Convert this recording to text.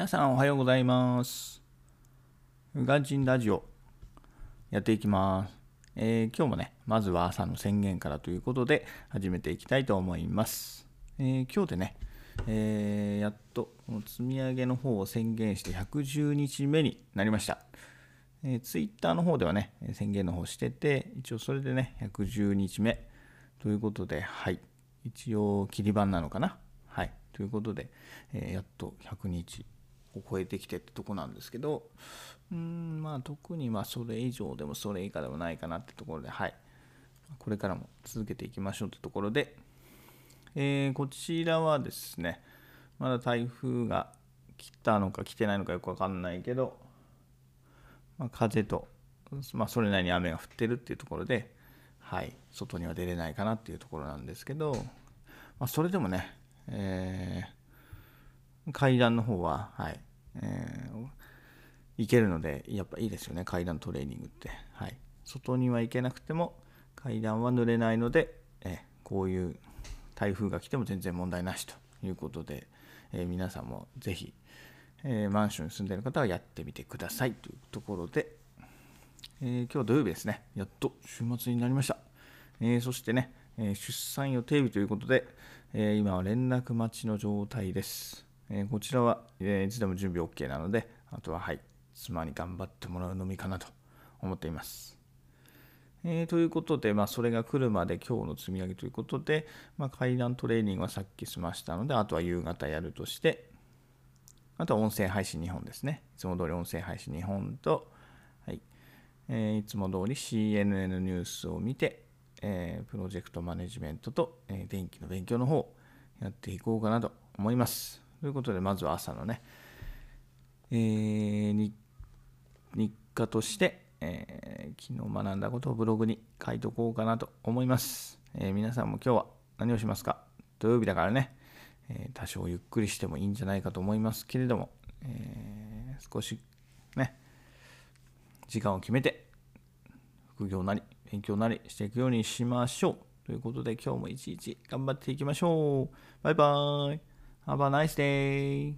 皆さんおはようございます。ウガジンラジオやっていきます、えー今日もね、まずは朝の宣言からということで始めていきたいと思います。えー今日でね、えーやっとこの積み上げの方を宣言して110日目になりました。えー、ツイッターの方ではね、宣言の方してて、一応それでね、110日目ということで、はい。一応、切り番なのかな。はい。ということで、えやっと100日を超えてきてってとこなんですけど、うん、まあ、特にまあ、それ以上でもそれ以下でもないかなってところで、はい。これからも続けていきましょうってところで、えーこちらはですね、まだ台風が来たのか来てないのかよくわかんないけど、まあ、風と、まあ、それなりに雨が降ってるっていうところで、はい、外には出れないかなっていうところなんですけど、まあ、それでもね、えー階段の方は、はい、えー行けるので、やっぱいいですよね、階段トレーニングって。はい、外には行けなくても、階段は濡れないので、えこういう台風が来ても全然問題なしということで、えー皆さんもぜひ、えーマンションに住んでいる方はやってみてくださいというところで、えー今日土曜日ですね、やっと週末になりました。えそしてね、え出産予定日ということで、え今は連絡待ちの状態です。えこちらは、えいつでも準備 OK なので、あとは、はい、妻に頑張ってもらうのみかなと思っています。えーということで、まあ、それが来るまで今日の積み上げということで、まあ、階段トレーニングはさっき済ましたので、あとは夕方やるとして、あとは音声配信2本ですね。いつも通り音声配信2本と、はいえーいつも通り CNN ニュースを見て、えープロジェクトマネジメントと、え電気の勉強の方やっていこうかなと思います。ということで、まずは朝のね、えー日課として、えー昨日学んだことをブログに書いておこうかなと思います。えー皆さんも今日は何をしますか？土曜日だからね、え多少ゆっくりしてもいいんじゃないかと思いますけれども、え少しね、時間を決めて、副業なり、勉強なりしていくようにしましょう。ということで、今日も一日頑張っていきましょう。バイバーイ。Have a nice day.